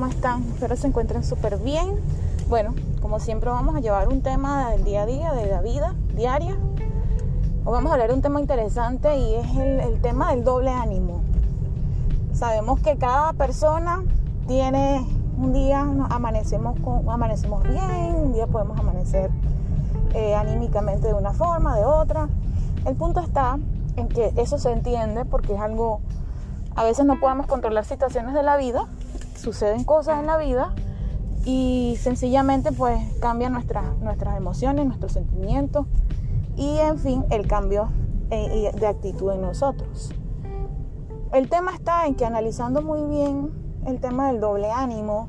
¿cómo están? Espero se encuentren súper bien. Bueno, como siempre vamos a llevar un tema del día a día, de la vida diaria. Hoy vamos a hablar de un tema interesante y es el, tema del doble ánimo. Sabemos que cada persona tiene un día amanecemos, con, amanecemos bien, un día podemos amanecer eh, anímicamente de una forma, de otra. El punto está en que eso se entiende porque es algo, a veces no podemos controlar situaciones de la vida, suceden cosas en la vida y sencillamente pues cambian nuestras, nuestras emociones, nuestros sentimientos y en fin el cambio eh, de actitud en nosotros. El tema está en que analizando muy bien el tema del doble ánimo,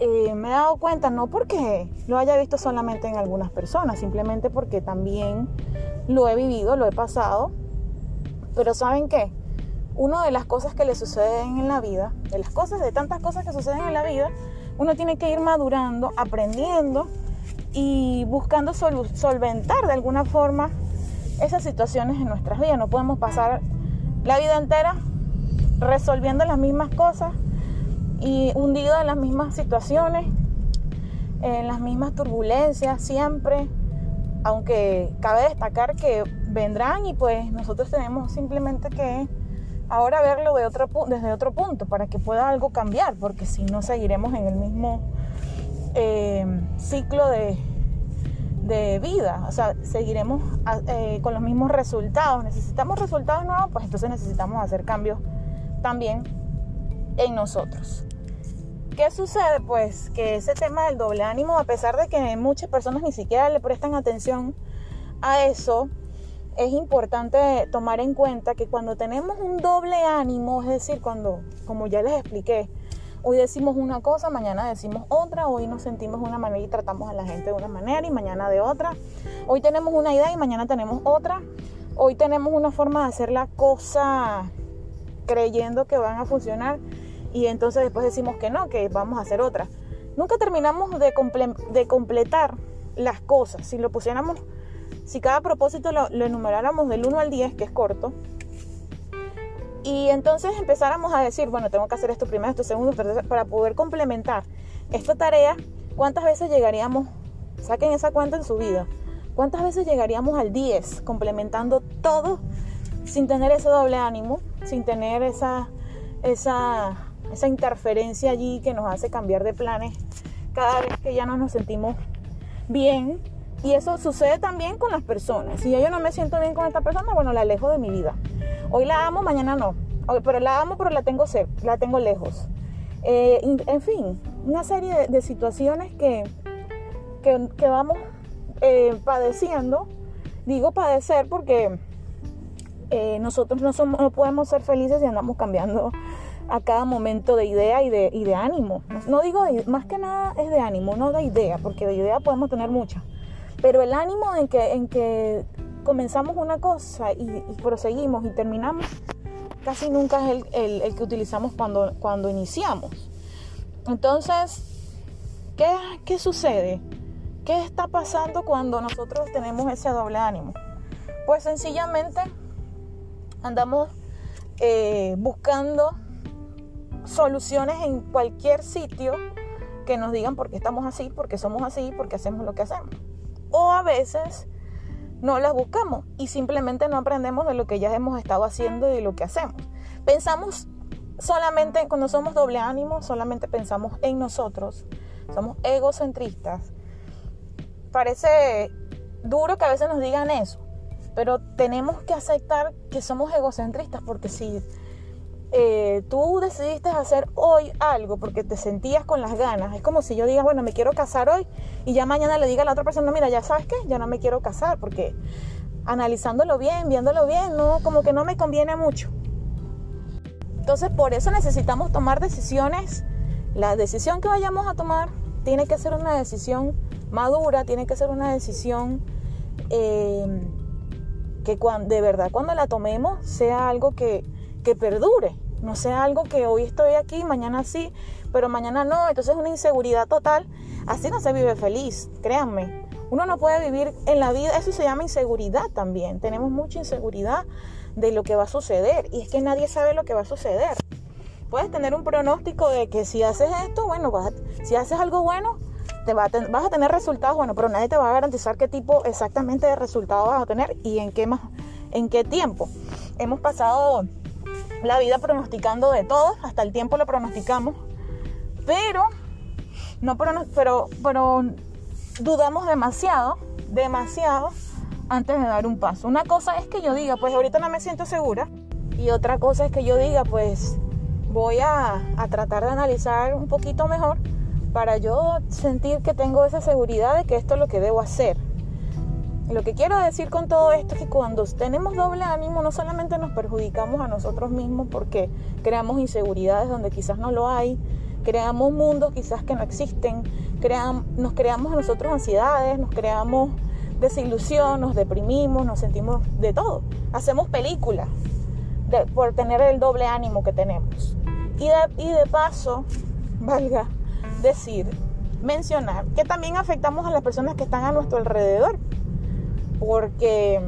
eh, me he dado cuenta, no porque lo haya visto solamente en algunas personas, simplemente porque también lo he vivido, lo he pasado. Pero ¿saben qué? Una de las cosas que le suceden en la vida, de las cosas, de tantas cosas que suceden en la vida, uno tiene que ir madurando, aprendiendo y buscando solventar de alguna forma esas situaciones en nuestras vidas. No podemos pasar la vida entera resolviendo las mismas cosas y hundido en las mismas situaciones, en las mismas turbulencias siempre, aunque cabe destacar que vendrán y pues nosotros tenemos simplemente que ahora verlo desde otro punto para que pueda algo cambiar, porque si no seguiremos en el mismo eh, ciclo de, de, vida, o sea, seguiremos eh, con los mismos resultados. Necesitamos resultados nuevos, pues entonces necesitamos hacer cambios también en nosotros. ¿Qué sucede? Pues que ese tema del doble ánimo, a pesar de que muchas personas ni siquiera le prestan atención a eso, es importante tomar en cuenta que cuando tenemos un doble ánimo, es decir, cuando, como ya les expliqué, hoy decimos una cosa, mañana decimos otra, hoy nos sentimos de una manera y tratamos a la gente de una manera y mañana de otra, hoy tenemos una idea y mañana tenemos otra, hoy tenemos una forma de hacer la cosa creyendo que van a funcionar y entonces después decimos que no, que vamos a hacer otra. Nunca terminamos de, completar las cosas. Si lo pusiéramos, si cada propósito lo, enumeráramos del 1 al 10, que es corto, y entonces empezáramos a decir, bueno, tengo que hacer esto primero, esto segundo, para poder complementar esta tarea, ¿cuántas veces llegaríamos? Saquen esa cuenta en su vida. ¿Cuántas veces llegaríamos al 10 complementando todo sin tener ese doble ánimo, sin tener esa, esa esa interferencia allí que nos hace cambiar de planes cada vez que ya no nos sentimos bien. Y eso sucede también con las personas. Si yo no me siento bien con esta persona, bueno, la alejo de mi vida. Hoy la amo, mañana no. Pero la amo, pero la tengo cerca, la tengo lejos. Eh, en fin, una serie de, situaciones que, que, vamos eh, padeciendo. Digo padecer porque eh, nosotros no, somos, no podemos ser felices si andamos cambiando a cada momento de idea y de, y de ánimo. No digo, más que nada es de ánimo, no de idea, porque de idea podemos tener muchas. Pero el ánimo en que, en que comenzamos una cosa y, proseguimos y terminamos, casi nunca es el, el, que utilizamos cuando, cuando iniciamos. Entonces, ¿qué, ¿qué sucede? ¿Qué está pasando cuando nosotros tenemos ese doble ánimo? Pues sencillamente andamos eh, buscando soluciones en cualquier sitio que nos digan por qué estamos así, por qué somos así, por qué hacemos lo que hacemos. A veces no las buscamos y simplemente no aprendemos de lo que ya hemos estado haciendo y de lo que hacemos. Pensamos solamente, cuando somos doble ánimo, solamente pensamos en nosotros, somos egocentristas. Parece duro que a veces nos digan eso, pero tenemos que aceptar que somos egocentristas porque si eh, tú decidiste hacer hoy algo porque te sentías con las ganas. Es como si yo diga, bueno, me quiero casar hoy y ya mañana le diga a la otra persona, mira, ya sabes qué, ya no me quiero casar porque analizándolo bien, viéndolo bien, no, como que no me conviene mucho. Entonces, por eso necesitamos tomar decisiones. La decisión que vayamos a tomar tiene que ser una decisión madura, tiene que ser una decisión eh, que de verdad cuando la tomemos sea algo que que perdure. No sea algo que hoy estoy aquí, mañana sí, pero mañana no. Entonces es una inseguridad total. Así no se vive feliz, créanme. Uno no puede vivir en la vida, eso se llama inseguridad también. Tenemos mucha inseguridad de lo que va a suceder y es que nadie sabe lo que va a suceder. Puedes tener un pronóstico de que si haces esto, bueno, si haces algo bueno, te vas a tener resultados buenos, pero nadie te va a garantizar qué tipo exactamente de resultados vas a tener y en qué, más, en qué tiempo. Hemos pasado la vida pronosticando de todo, hasta el tiempo lo pronosticamos, pero no pero, pero dudamos demasiado, demasiado antes de dar un paso. Una cosa es que yo diga, pues ahorita no me siento segura, y otra cosa es que yo diga, pues voy a, a tratar de analizar un poquito mejor para yo sentir que tengo esa seguridad de que esto es lo que debo hacer. Lo que quiero decir con todo esto es que cuando tenemos doble ánimo no solamente nos perjudicamos a nosotros mismos porque creamos inseguridades donde quizás no lo hay, creamos mundos quizás que no existen, nos creamos a nosotros ansiedades, nos creamos desilusión, nos deprimimos, nos sentimos de todo. Hacemos películas por tener el doble ánimo que tenemos. Y de, y de paso, valga decir, mencionar que también afectamos a las personas que están a nuestro alrededor porque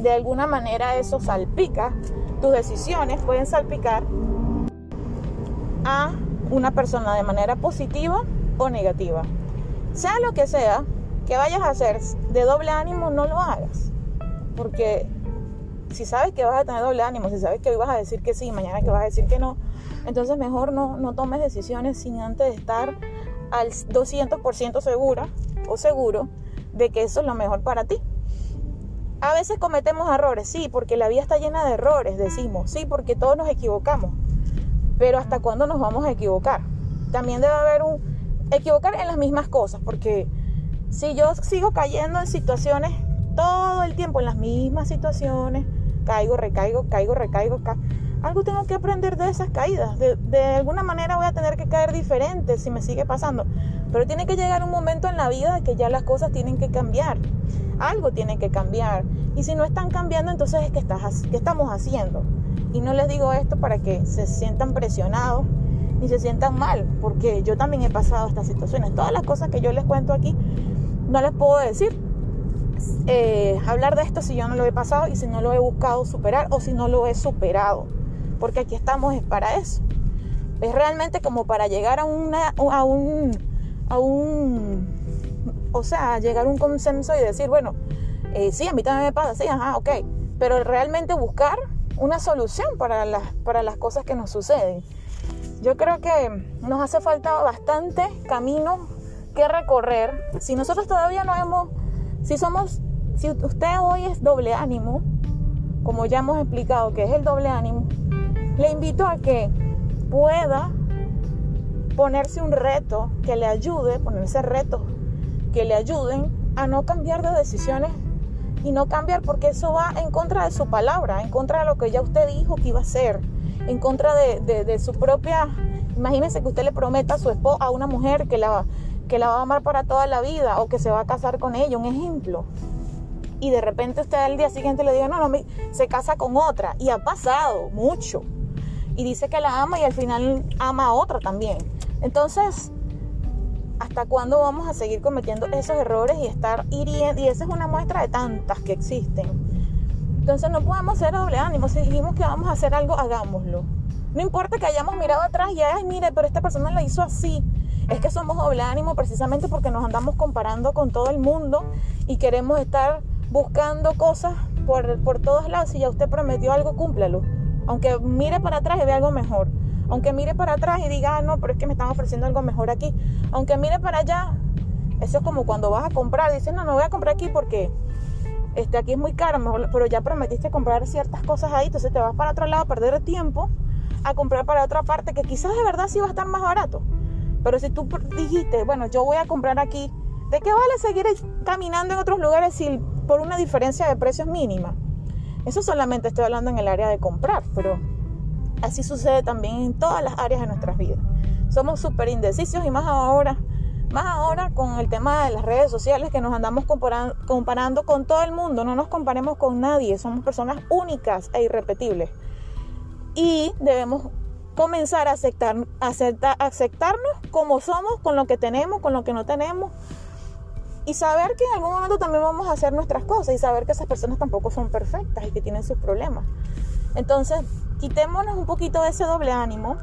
de alguna manera eso salpica, tus decisiones pueden salpicar a una persona de manera positiva o negativa. Sea lo que sea que vayas a hacer de doble ánimo, no lo hagas. Porque si sabes que vas a tener doble ánimo, si sabes que hoy vas a decir que sí, mañana que vas a decir que no, entonces mejor no, no tomes decisiones sin antes estar al 200% segura o seguro de que eso es lo mejor para ti. A veces cometemos errores, sí, porque la vida está llena de errores, decimos, sí, porque todos nos equivocamos. Pero ¿hasta cuándo nos vamos a equivocar? También debe haber un equivocar en las mismas cosas, porque si yo sigo cayendo en situaciones todo el tiempo, en las mismas situaciones, caigo, recaigo, caigo, recaigo, algo tengo que aprender de esas caídas. De, de, alguna manera voy a tener que caer diferente si me sigue pasando. Pero tiene que llegar un momento en la vida que ya las cosas tienen que cambiar. Algo tiene que cambiar. Y si no están cambiando, entonces es que estás, ¿qué estamos haciendo? Y no les digo esto para que se sientan presionados ni se sientan mal, porque yo también he pasado estas situaciones. Todas las cosas que yo les cuento aquí, no les puedo decir. Eh, hablar de esto si yo no lo he pasado y si no lo he buscado superar o si no lo he superado. Porque aquí estamos es para eso. Es realmente como para llegar a, una, a un a un, o sea, llegar a un consenso y decir, bueno, eh, sí, a mí también me pasa, sí, ajá, ok, pero realmente buscar una solución para las, para las cosas que nos suceden. Yo creo que nos hace falta bastante camino que recorrer. Si nosotros todavía no hemos, si somos, si usted hoy es doble ánimo, como ya hemos explicado que es el doble ánimo, le invito a que pueda ponerse un reto que le ayude, ponerse retos que le ayuden a no cambiar de decisiones y no cambiar porque eso va en contra de su palabra, en contra de lo que ya usted dijo que iba a hacer, en contra de, su propia... Imagínese que usted le prometa a su esposa, a una mujer que la, que la va a amar para toda la vida o que se va a casar con ella, un ejemplo. Y de repente usted al día siguiente le diga, no, no, se casa con otra. Y ha pasado mucho. Y dice que la ama y al final ama a otra también. Entonces, ¿hasta cuándo vamos a seguir cometiendo esos errores y estar hiriendo? Y esa es una muestra de tantas que existen. Entonces no podemos ser doble ánimo. Si dijimos que vamos a hacer algo, hagámoslo. No importa que hayamos mirado atrás y, ay, mire, pero esta persona la hizo así. Es que somos doble ánimo precisamente porque nos andamos comparando con todo el mundo y queremos estar buscando cosas por, por todos lados. Si ya usted prometió algo, cúmplalo. Aunque mire para atrás y vea algo mejor. Aunque mire para atrás y diga, ah, no, pero es que me están ofreciendo algo mejor aquí. Aunque mire para allá, eso es como cuando vas a comprar, dices, no, no voy a comprar aquí porque este, aquí es muy caro, pero ya prometiste comprar ciertas cosas ahí, entonces te vas para otro lado a perder tiempo a comprar para otra parte que quizás de verdad sí va a estar más barato. Pero si tú dijiste, bueno, yo voy a comprar aquí, ¿de qué vale seguir caminando en otros lugares si por una diferencia de precios mínima? Eso solamente estoy hablando en el área de comprar, pero Así sucede también en todas las áreas de nuestras vidas. Somos súper indecisos y más ahora, más ahora con el tema de las redes sociales que nos andamos comparando, con todo el mundo. No nos comparemos con nadie, somos personas únicas e irrepetibles. Y debemos comenzar a aceptar, aceptarnos como somos, con lo que tenemos, con lo que no tenemos. Y saber que en algún momento también vamos a hacer nuestras cosas y saber que esas personas tampoco son perfectas y que tienen sus problemas. Entonces, quitémonos un poquito de ese doble ánimo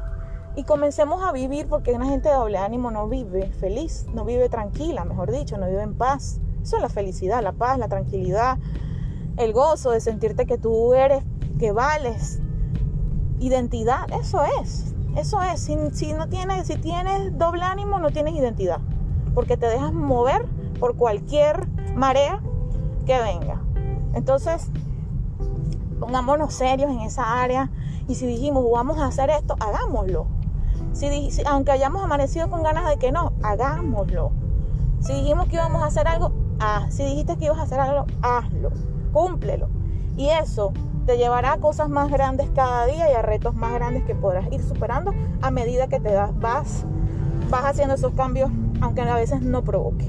y comencemos a vivir porque una gente de doble ánimo no vive feliz, no vive tranquila, mejor dicho, no vive en paz. Eso es la felicidad, la paz, la tranquilidad, el gozo de sentirte que tú eres, que vales. Identidad, eso es. Eso es. Si, si no tienes, si tienes doble ánimo, no tienes identidad. Porque te dejas mover por cualquier marea que venga. Entonces, pongámonos serios en esa área. Y si dijimos, vamos a hacer esto, hagámoslo. Si, aunque hayamos amanecido con ganas de que no, hagámoslo. Si dijimos que íbamos a hacer algo, si dijiste que ibas a hacer algo, hazlo, cúmplelo. Y eso te llevará a cosas más grandes cada día y a retos más grandes que podrás ir superando a medida que te das, vas, vas haciendo esos cambios, aunque a veces no provoque.